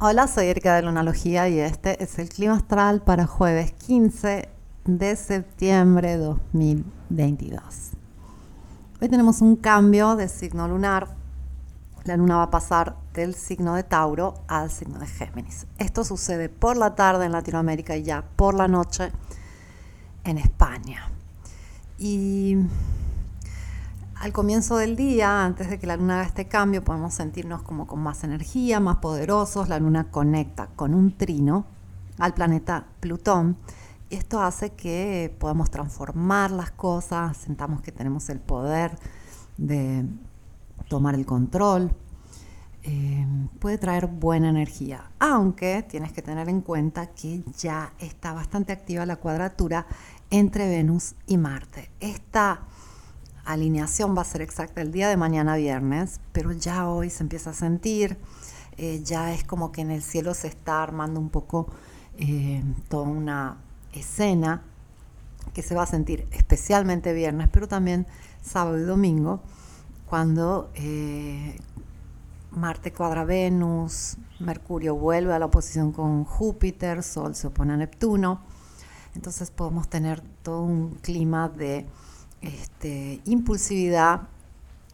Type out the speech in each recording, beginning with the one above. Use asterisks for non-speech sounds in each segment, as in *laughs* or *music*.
Hola, soy Erika de Lunalogía y este es el clima astral para jueves 15 de septiembre de 2022. Hoy tenemos un cambio de signo lunar. La luna va a pasar del signo de Tauro al signo de Géminis. Esto sucede por la tarde en Latinoamérica y ya por la noche en España. Y al comienzo del día, antes de que la luna haga este cambio, podemos sentirnos como con más energía, más poderosos. La luna conecta con un trino al planeta Plutón. Y esto hace que podamos transformar las cosas, sentamos que tenemos el poder de tomar el control. Eh, puede traer buena energía, aunque tienes que tener en cuenta que ya está bastante activa la cuadratura entre Venus y Marte. Alineación va a ser exacta el día de mañana viernes, pero ya hoy se empieza a sentir, eh, ya es como que en el cielo se está armando un poco eh, toda una escena que se va a sentir especialmente viernes, pero también sábado y domingo, cuando eh, Marte cuadra Venus, Mercurio vuelve a la oposición con Júpiter, Sol se opone a Neptuno, entonces podemos tener todo un clima de este, impulsividad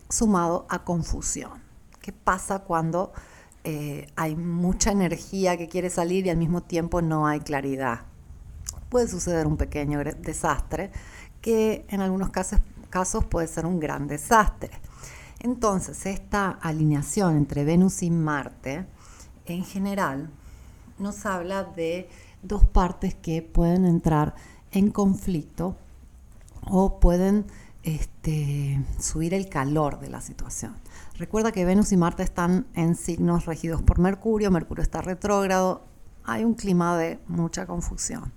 sumado a confusión. ¿Qué pasa cuando eh, hay mucha energía que quiere salir y al mismo tiempo no hay claridad? Puede suceder un pequeño desastre que en algunos casos, casos puede ser un gran desastre. Entonces, esta alineación entre Venus y Marte, en general, nos habla de dos partes que pueden entrar en conflicto o pueden este, subir el calor de la situación. Recuerda que Venus y Marte están en signos regidos por Mercurio, Mercurio está retrógrado, hay un clima de mucha confusión.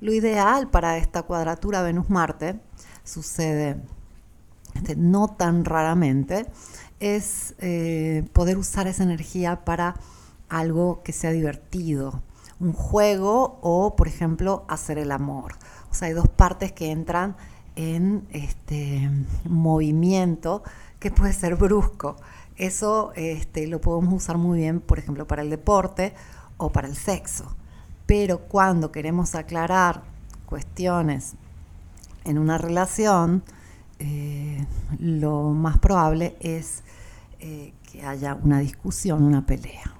Lo ideal para esta cuadratura Venus-Marte sucede no tan raramente, es eh, poder usar esa energía para algo que sea divertido, un juego o, por ejemplo, hacer el amor. O sea, hay dos partes que entran en este movimiento que puede ser brusco. Eso este, lo podemos usar muy bien, por ejemplo, para el deporte o para el sexo. Pero cuando queremos aclarar cuestiones en una relación, eh, lo más probable es eh, que haya una discusión, una pelea.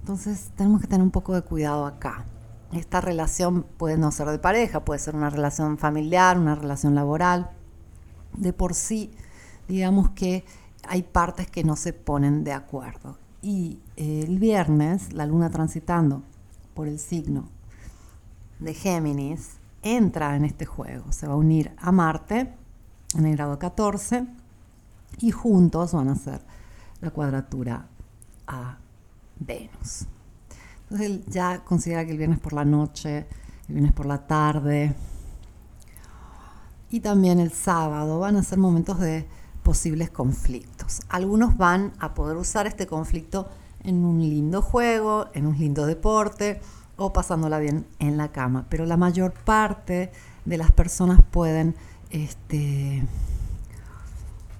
Entonces tenemos que tener un poco de cuidado acá. Esta relación puede no ser de pareja, puede ser una relación familiar, una relación laboral. De por sí, digamos que hay partes que no se ponen de acuerdo. Y eh, el viernes, la luna transitando por el signo de Géminis, entra en este juego. Se va a unir a Marte en el grado 14 y juntos van a hacer la cuadratura a Venus. Entonces él ya considera que el viernes por la noche, el viernes por la tarde y también el sábado van a ser momentos de posibles conflictos. Algunos van a poder usar este conflicto en un lindo juego, en un lindo deporte o pasándola bien en la cama, pero la mayor parte de las personas pueden este,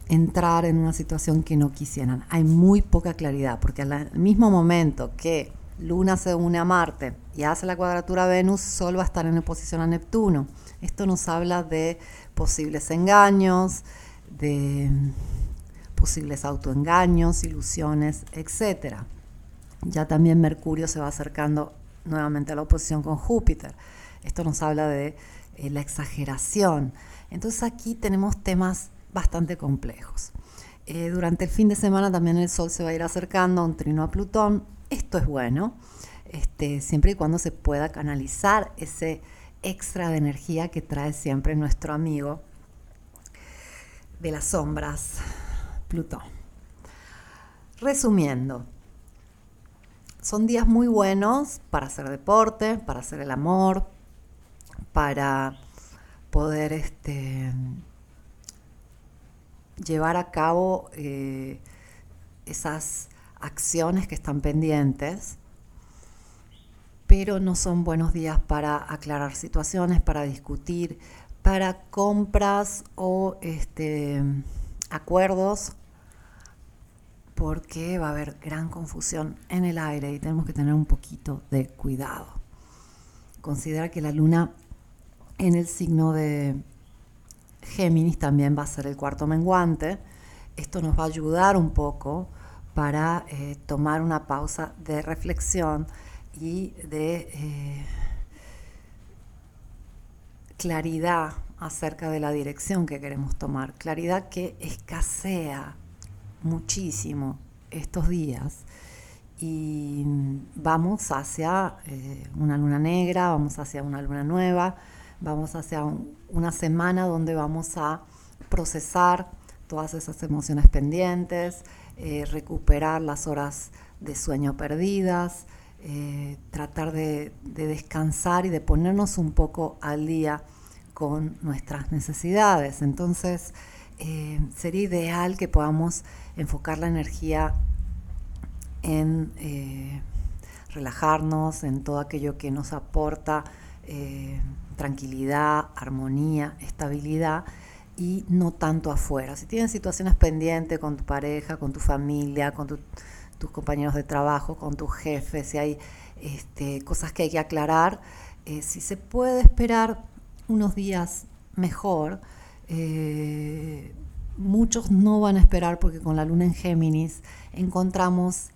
entrar en una situación que no quisieran. Hay muy poca claridad, porque al mismo momento que Luna se une a Marte y hace la cuadratura a Venus, Sol va a estar en oposición a Neptuno. Esto nos habla de posibles engaños, de posibles autoengaños, ilusiones, etc. Ya también Mercurio se va acercando nuevamente a la oposición con Júpiter. Esto nos habla de eh, la exageración. Entonces aquí tenemos temas bastante complejos. Eh, durante el fin de semana también el Sol se va a ir acercando a un trino a Plutón, esto es bueno, este, siempre y cuando se pueda canalizar ese extra de energía que trae siempre nuestro amigo de las sombras, Plutón. Resumiendo, son días muy buenos para hacer deporte, para hacer el amor, para poder este, llevar a cabo eh, esas acciones que están pendientes, pero no son buenos días para aclarar situaciones, para discutir, para compras o este, acuerdos porque va a haber gran confusión en el aire y tenemos que tener un poquito de cuidado. Considera que la luna en el signo de Géminis también va a ser el cuarto menguante. Esto nos va a ayudar un poco para eh, tomar una pausa de reflexión y de eh, claridad acerca de la dirección que queremos tomar. Claridad que escasea muchísimo estos días y vamos hacia eh, una luna negra, vamos hacia una luna nueva, vamos hacia una semana donde vamos a procesar todas esas emociones pendientes, eh, recuperar las horas de sueño perdidas, eh, tratar de, de, descansar y de ponernos un poco al día con nuestras necesidades. Entonces, sería ideal que podamos enfocar la energía en eh, relajarnos, en todo aquello que nos aporta eh, tranquilidad, armonía, estabilidad y no tanto afuera. Si tienes situaciones pendientes con tu pareja, con tu familia, con tus compañeros de trabajo, con tu jefe, si hay este, cosas que hay que aclarar, eh, si se puede esperar unos días mejor, muchos no van a esperar porque con la luna en Géminis encontramos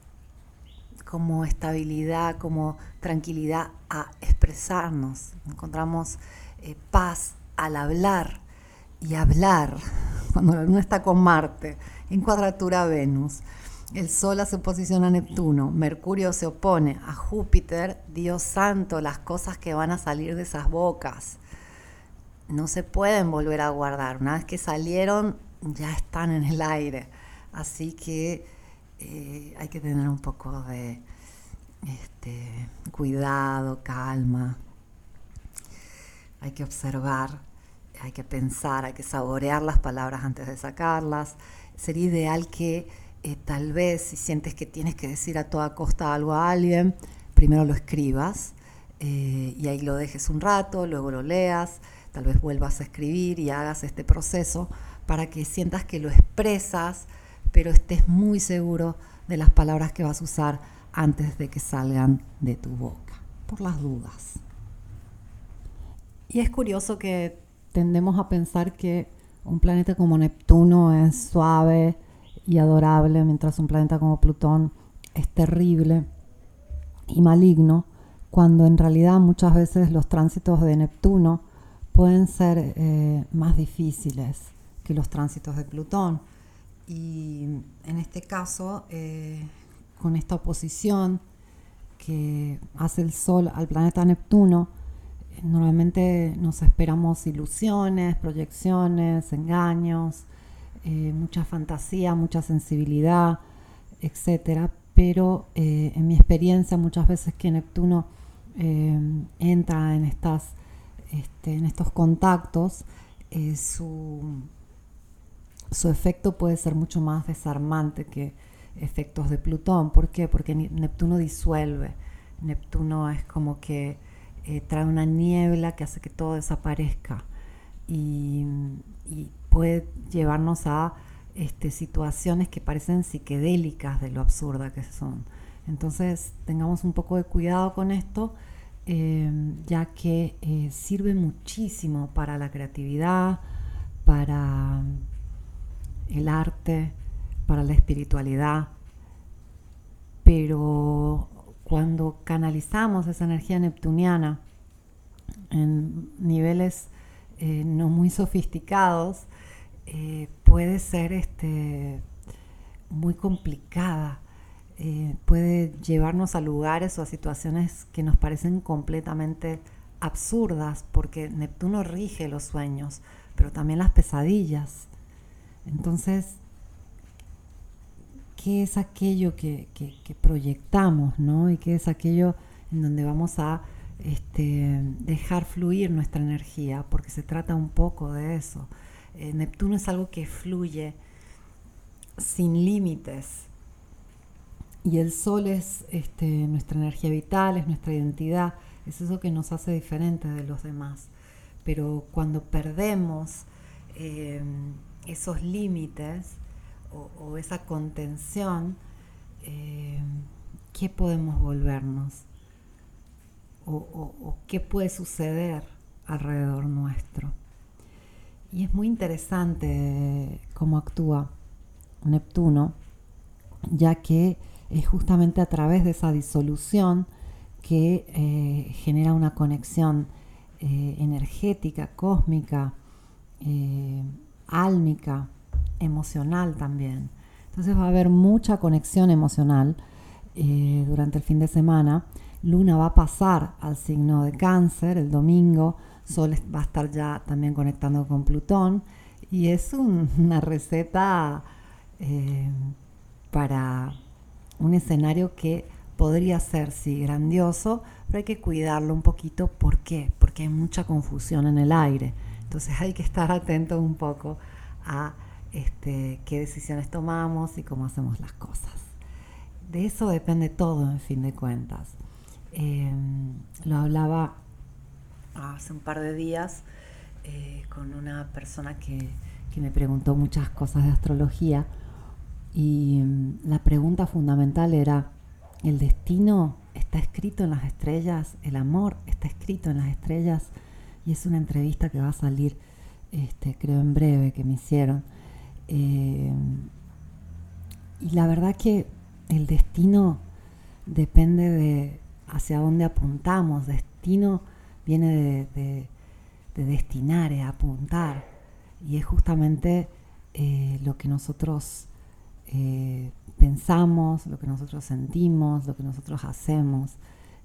como estabilidad, como tranquilidad a expresarnos, encontramos eh, paz al hablar y hablar *laughs* cuando la luna está con Marte en cuadratura a Venus. El Sol hace oposición a Neptuno, Mercurio se opone a Júpiter, Dios santo, las cosas que van a salir de esas bocas no se pueden volver a guardar. Una vez que salieron, ya están en el aire. Así que eh, hay que tener un poco de este, cuidado, calma. Hay que observar, hay que pensar, hay que saborear las palabras antes de sacarlas. Sería ideal que eh, tal vez si sientes que tienes que decir a toda costa algo a alguien, primero lo escribas eh, y ahí lo dejes un rato, luego lo leas, tal vez vuelvas a escribir y hagas este proceso para que sientas que lo expresas, pero estés muy seguro de las palabras que vas a usar antes de que salgan de tu boca, por las dudas. Y es curioso que tendemos a pensar que un planeta como Neptuno es suave y adorable, mientras un planeta como Plutón es terrible y maligno, cuando en realidad muchas veces los tránsitos de Neptuno pueden ser eh, más difíciles que los tránsitos de Plutón. Y en este caso, eh, con esta oposición que hace el Sol al planeta Neptuno, eh, normalmente nos esperamos ilusiones, proyecciones, engaños, eh, mucha fantasía, mucha sensibilidad, etc. Pero en mi experiencia, muchas veces que Neptuno entra en, estas, este, en estos contactos, su su efecto puede ser mucho más desarmante que efectos de Plutón. ¿Por qué? Porque Neptuno disuelve. Neptuno es como que eh, trae una niebla que hace que todo desaparezca y, puede llevarnos a este, situaciones que parecen psiquedélicas de lo absurda que son. Entonces tengamos un poco de cuidado con esto, eh, ya que eh, sirve muchísimo para la creatividad, para el arte, para la espiritualidad, pero cuando canalizamos esa energía neptuniana en niveles eh, no muy sofisticados, eh, puede ser este, muy complicada, eh, puede llevarnos a lugares o a situaciones que nos parecen completamente absurdas, porque Neptuno rige los sueños, pero también las pesadillas. Entonces, ¿qué es aquello que, proyectamos, ¿no? Y qué es aquello en donde vamos a este, dejar fluir nuestra energía, porque se trata un poco de eso. Eh, Neptuno es algo que fluye sin límites. Y el sol es este, nuestra energía vital, es nuestra identidad, es eso que nos hace diferentes de los demás. Pero cuando perdemos eh, esos límites o, esa contención, eh, ¿qué podemos volvernos? O, qué puede suceder alrededor nuestro. Y es muy interesante cómo actúa Neptuno, ya que es justamente a través de esa disolución que eh, genera una conexión eh, energética, cósmica, álmica, emocional también. Entonces va a haber mucha conexión emocional eh, durante el fin de semana. Luna va a pasar al signo de cáncer el domingo. Sol va a estar ya también conectando con Plutón. Y es *laughs* una receta eh, para un escenario que podría ser, sí, grandioso, pero hay que cuidarlo un poquito. ¿Por qué? Porque hay mucha confusión en el aire. Entonces hay que estar atento un poco a este, qué decisiones tomamos y cómo hacemos las cosas. De eso depende todo, en fin de cuentas. Em, lo hablaba hace un par de días eh, con una persona que, me preguntó muchas cosas de astrología y em, la pregunta fundamental era, ¿el destino está escrito en las estrellas? ¿El amor está escrito en las estrellas? Y es una entrevista que va a salir, este, creo en breve, que me hicieron eh, y la verdad que el destino depende de hacia dónde apuntamos. Destino viene de, destinar, es apuntar. Y es justamente eh, lo que nosotros eh, pensamos, lo que nosotros sentimos, lo que nosotros hacemos,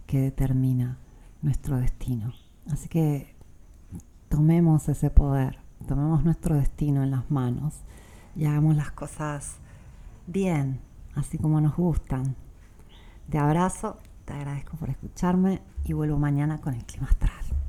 que determina nuestro destino. Así que tomemos ese poder, tomemos nuestro destino en las manos y hagamos las cosas bien, así como nos gustan. Te abrazo, te agradezco por escucharme y vuelvo mañana con el clima astral.